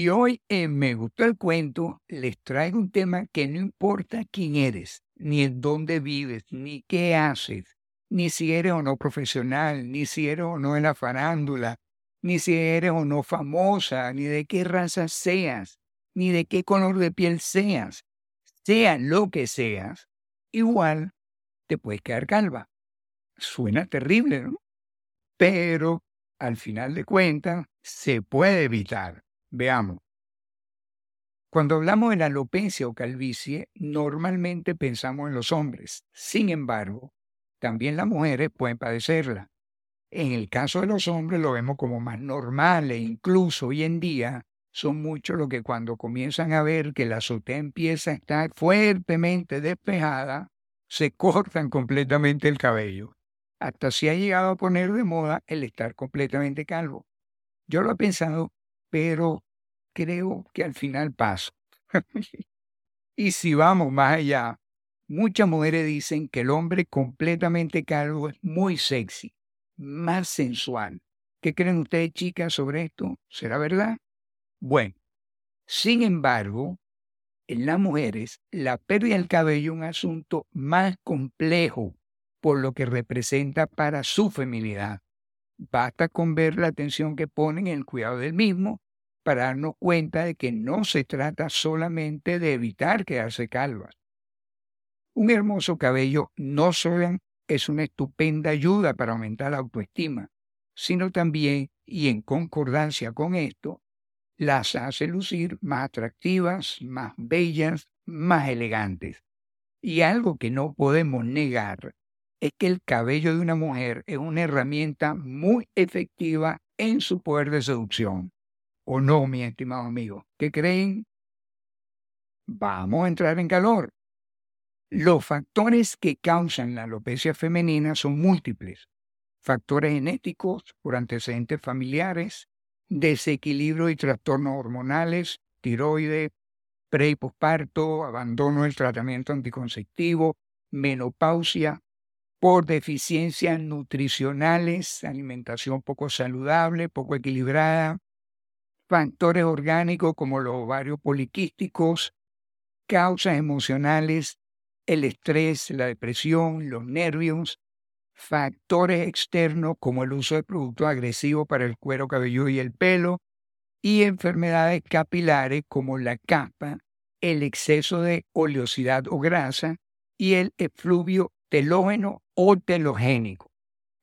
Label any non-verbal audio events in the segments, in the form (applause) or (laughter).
Y hoy en Me Gustó el Cuento les traigo un tema que no importa quién eres, ni en dónde vives, ni qué haces, ni si eres o no profesional, ni si eres o no en la farándula, ni si eres o no famosa, ni de qué raza seas, ni de qué color de piel seas, sea lo que seas, igual te puedes quedar calva. Suena terrible, ¿no? Pero al final de cuentas se puede evitar. Veamos. Cuando hablamos de la alopecia o calvicie, normalmente pensamos en los hombres. Sin embargo, también las mujeres pueden padecerla. En el caso de los hombres lo vemos como más normal e incluso hoy en día son muchos los que cuando comienzan a ver que la azotea empieza a estar fuertemente despejada, se (laughs) cortan completamente el cabello. Hasta se ha llegado a poner de moda el estar completamente calvo. Yo lo he pensado, pero creo que al final paso. (laughs) y si vamos más allá, muchas mujeres dicen que el hombre completamente calvo es muy sexy, más sensual. ¿Qué creen ustedes, chicas, sobre esto? ¿Será verdad? Bueno, sin embargo, en las mujeres, la pérdida del cabello es un asunto más complejo por lo que representa para su feminidad. Basta con ver la atención que ponen en el cuidado del mismo para darnos cuenta de que no se trata solamente de evitar quedarse calvas. Un hermoso cabello no solo es una estupenda ayuda para aumentar la autoestima, sino también, y en concordancia con esto, las hace lucir más atractivas, más bellas, más elegantes. Y algo que no podemos negar es que el cabello de una mujer es una herramienta muy efectiva en su poder de seducción. ¿O no, mi estimado amigo? ¿Qué creen? Vamos a entrar en calor. Los factores que causan la alopecia femenina son múltiples. Factores genéticos por antecedentes familiares, desequilibrio y trastornos hormonales, tiroides, pre y posparto, abandono del tratamiento anticonceptivo, menopausia, por deficiencias nutricionales, alimentación poco saludable, poco equilibrada, factores orgánicos como los ovarios poliquísticos, causas emocionales, el estrés, la depresión, los nervios, factores externos como el uso de productos agresivos para el cuero cabelludo y el pelo, y enfermedades capilares como la capa, el exceso de oleosidad o grasa y el efluvio telógeno o telogénico.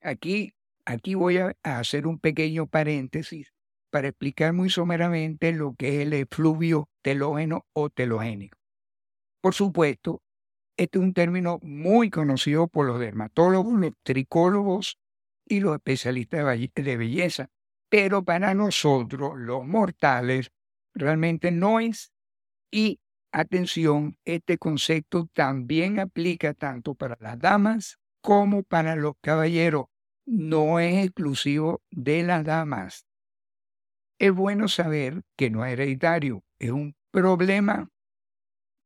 Aquí, aquí voy a hacer un pequeño paréntesis para explicar muy someramente lo que es el efluvio telógeno o telogénico. Por supuesto, este es un término muy conocido por los dermatólogos, los tricólogos y los especialistas de belleza, pero para nosotros, los mortales, realmente no es. Y atención, este concepto también aplica tanto para las damas como para los caballeros. No es exclusivo de las damas. Es bueno saber que no es hereditario, es un problema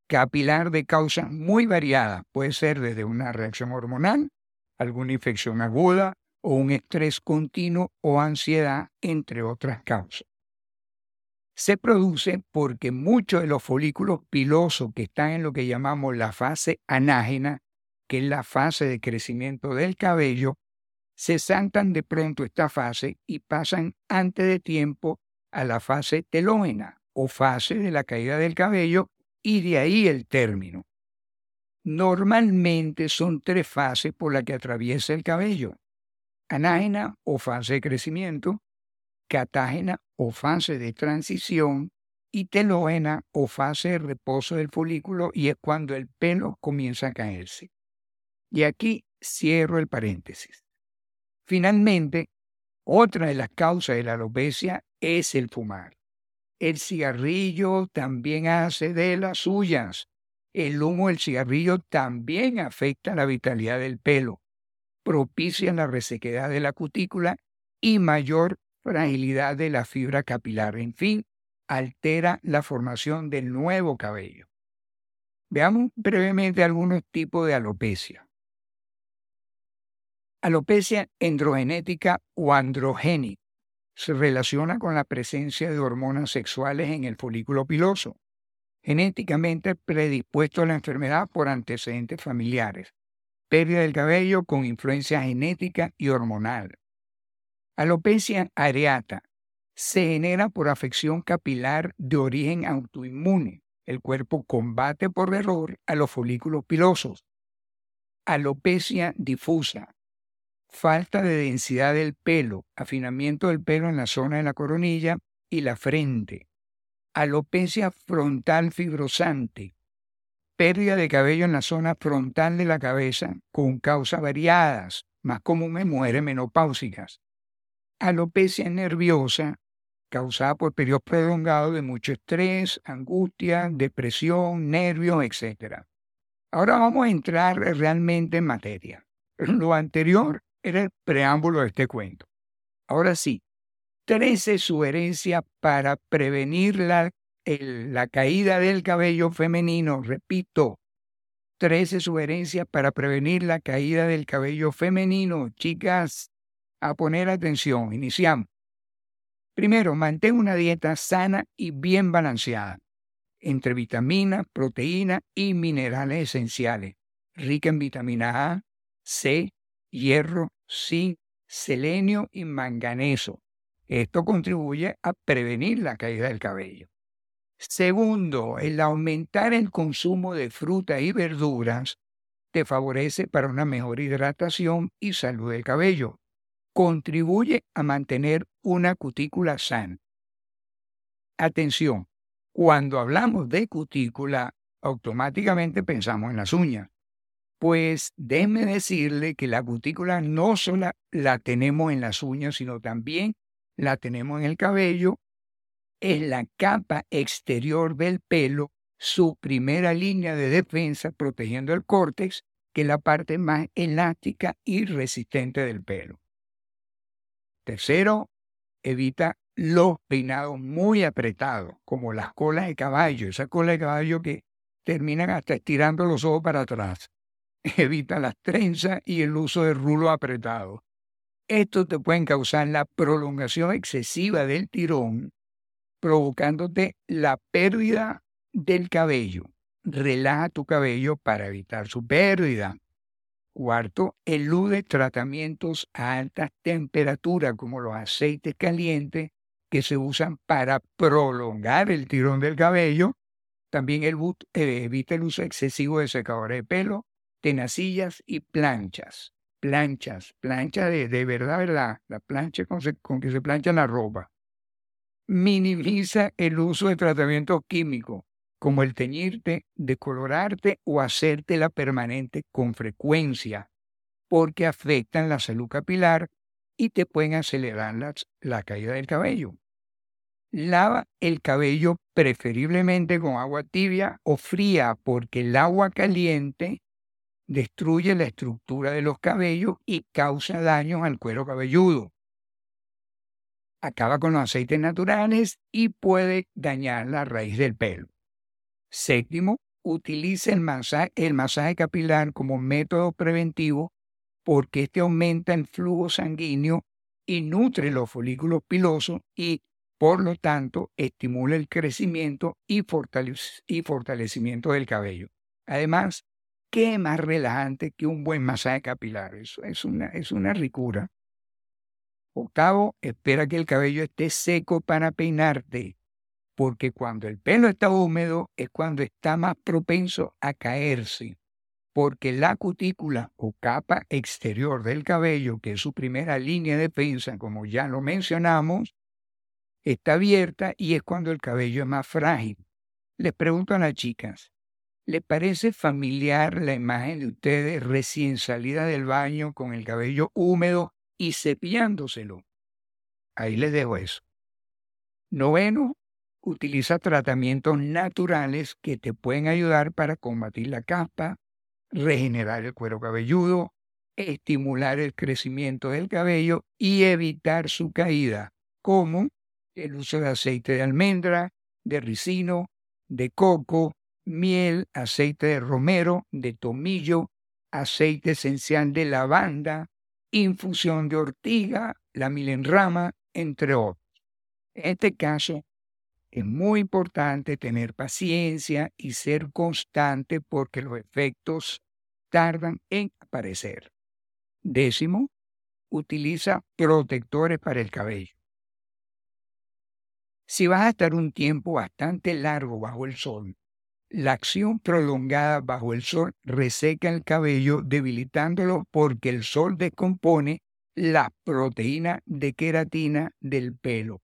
capilar de causas muy variadas. Puede ser desde una reacción hormonal, alguna infección aguda o un estrés continuo o ansiedad, entre otras causas. Se produce porque muchos de los folículos pilosos que están en lo que llamamos la fase anágena, que es la fase de crecimiento del cabello, se saltan de pronto esta fase y pasan antes de tiempo a la fase telógena o fase de la caída del cabello y de ahí el término. Normalmente son tres fases por las que atraviesa el cabello. Anágena o fase de crecimiento, catágena o fase de transición y telógena o fase de reposo del folículo y es cuando el pelo comienza a caerse. Y aquí cierro el paréntesis. Finalmente, otra de las causas de la alopecia es el fumar. El cigarrillo también hace de las suyas. El humo del cigarrillo también afecta la vitalidad del pelo, propicia la resequedad de la cutícula y mayor fragilidad de la fibra capilar. En fin, altera la formación del nuevo cabello. Veamos brevemente algunos tipos de alopecia. Alopecia androgenética o androgénica se relaciona con la presencia de hormonas sexuales en el folículo piloso, genéticamente predispuesto a la enfermedad por antecedentes familiares, pérdida del cabello con influencia genética y hormonal. Alopecia areata se genera por afección capilar de origen autoinmune. El cuerpo combate por error a los folículos pilosos. Alopecia difusa falta de densidad del pelo, afinamiento del pelo en la zona de la coronilla y la frente, alopecia frontal fibrosante, pérdida de cabello en la zona frontal de la cabeza con causas variadas, más común en mujeres menopáusicas, alopecia nerviosa causada por periodos prolongados de mucho estrés, angustia, depresión, nervios, etc. Ahora vamos a entrar realmente en materia. (clears throat) Lo anterior era el preámbulo de este cuento. Ahora sí, 13 sugerencias para prevenir la, la caída del cabello femenino. Repito, 13 sugerencias para prevenir la caída del cabello femenino. Chicas, a poner atención. Iniciamos. Primero, mantén una dieta sana y bien balanceada, entre vitaminas, proteínas y minerales esenciales, rica en vitamina A, C, hierro, zinc, selenio y manganeso. Esto contribuye a prevenir la caída del cabello. Segundo, el aumentar el consumo de frutas y verduras te favorece para una mejor hidratación y salud del cabello. Contribuye a mantener una cutícula sana. Atención, cuando hablamos de cutícula, automáticamente pensamos en las uñas. Pues déjeme decirle que la cutícula no solo la tenemos en las uñas, sino también la tenemos en el cabello. Es la capa exterior del pelo, su primera línea de defensa protegiendo el córtex, que es la parte más elástica y resistente del pelo. Tercero, evita los peinados muy apretados, como las colas de caballo, esa cola de caballo que terminan hasta estirando los ojos para atrás. (laughs) evita las trenzas y el uso de rulo apretado. Esto te puede causar la prolongación excesiva del tirón, provocándote la pérdida del cabello. Relaja tu cabello para evitar su pérdida. Cuarto, elude tratamientos a alta temperatura como los aceites calientes que se usan para prolongar el tirón del cabello. También el, eh, evita el uso excesivo de secadores de pelo, tenacillas y planchas. Planchas, planchas de, de verdad, verdad, la plancha con, con que se plancha la ropa. Minimiza el uso de tratamientos químicos, como el teñirte, decolorarte o hacértela permanente con frecuencia, porque afectan la salud capilar y te pueden acelerar la, la caída del cabello. Lava el cabello preferiblemente con agua tibia o fría, porque el agua caliente destruye la estructura de los cabellos y causa daño al cuero cabelludo. Acaba con los aceites naturales y puede dañar la raíz del pelo. Séptimo, utilice el masaje, el masaje capilar como método preventivo porque este aumenta el flujo sanguíneo y nutre los folículos pilosos y, por lo tanto, estimula el crecimiento y, y fortalecimiento del cabello. Además, qué más relajante que un buen masaje capilar. Eso es una, es una ricura. Octavo, espera que el cabello esté seco para peinarte, porque cuando el pelo está húmedo es cuando está más propenso a caerse, porque la cutícula o capa exterior del cabello, que es su primera línea de defensa, como ya lo mencionamos, está abierta y es cuando el cabello es más frágil. Les pregunto a las chicas, ¿Le parece familiar la imagen de ustedes recién salida del baño con el cabello húmedo y cepillándoselo? Ahí les dejo eso. Noveno, utiliza tratamientos naturales que te pueden ayudar para combatir la caspa, regenerar el cuero cabelludo, estimular el crecimiento del cabello y evitar su caída, como el uso de aceite de almendra, de ricino, de coco, miel, aceite de romero, de tomillo, aceite esencial de lavanda, infusión de ortiga, la milenrama entre otros. En este caso, es muy importante tener paciencia y ser constante porque los efectos tardan en aparecer. Décimo, utiliza protectores para el cabello. Si vas a estar un tiempo bastante largo bajo el sol, la acción prolongada bajo el sol reseca el cabello debilitándolo porque el sol descompone la proteína de queratina del pelo.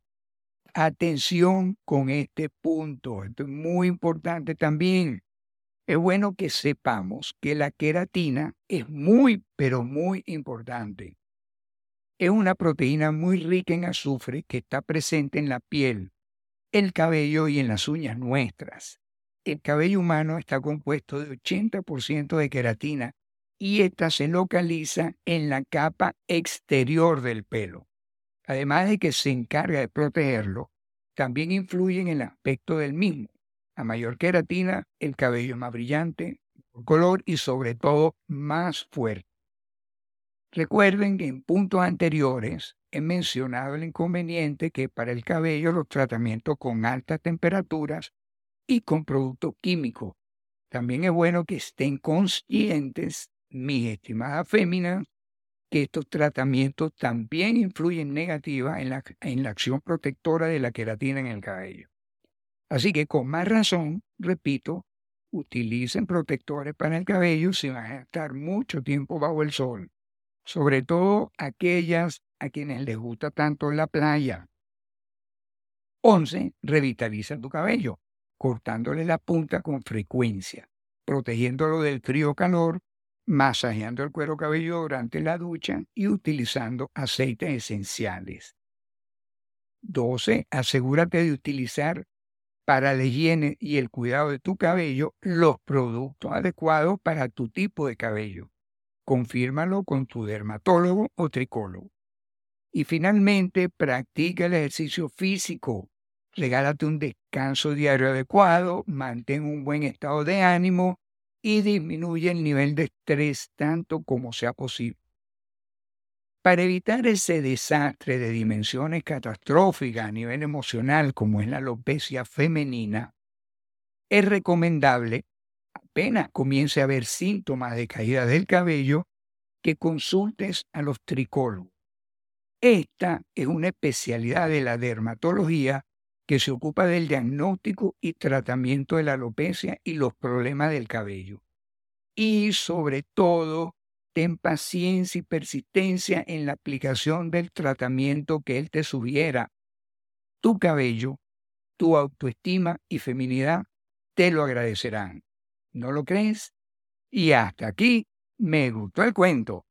Atención con este punto, esto es muy importante también. Es bueno que sepamos que la queratina es muy, pero muy importante. Es una proteína muy rica en azufre que está presente en la piel, el cabello y en las uñas nuestras. El cabello humano está compuesto de 80% de queratina y esta se localiza en la capa exterior del pelo. Además de que se encarga de protegerlo, también influye en el aspecto del mismo. A mayor queratina, el cabello es más brillante, color y sobre todo más fuerte. Recuerden que en puntos anteriores he mencionado el inconveniente que para el cabello los tratamientos con altas temperaturas y con productos químicos. También es bueno que estén conscientes, mis estimadas féminas, que estos tratamientos también influyen negativa en la, en la acción protectora de la queratina en el cabello. Así que con más razón, repito, utilicen protectores para el cabello si van a estar mucho tiempo bajo el sol sobre todo aquellas a quienes les gusta tanto la playa. 11. Revitaliza tu cabello, cortándole la punta con frecuencia, protegiéndolo del frío calor, masajeando el cuero cabelludo durante la ducha y utilizando aceites esenciales. 12. Asegúrate de utilizar para la higiene y el cuidado de tu cabello los productos adecuados para tu tipo de cabello confírmalo con tu dermatólogo o tricólogo. Y finalmente, practica el ejercicio físico. Regálate un descanso diario adecuado, mantén un buen estado de ánimo y disminuye el nivel de estrés tanto como sea posible. Para evitar ese desastre de dimensiones catastróficas a nivel emocional como es la alopecia femenina, es recomendable apenas comience a haber síntomas de caída del cabello, que consultes a los tricólogos. Esta es una especialidad de la dermatología que se ocupa del diagnóstico y tratamiento de la alopecia y los problemas del cabello. Y sobre todo, ten paciencia y persistencia en la aplicación del tratamiento que él te sugiera. Tu cabello, tu autoestima y feminidad te lo agradecerán. ¿No lo crees? Y hasta aquí me gustó el cuento.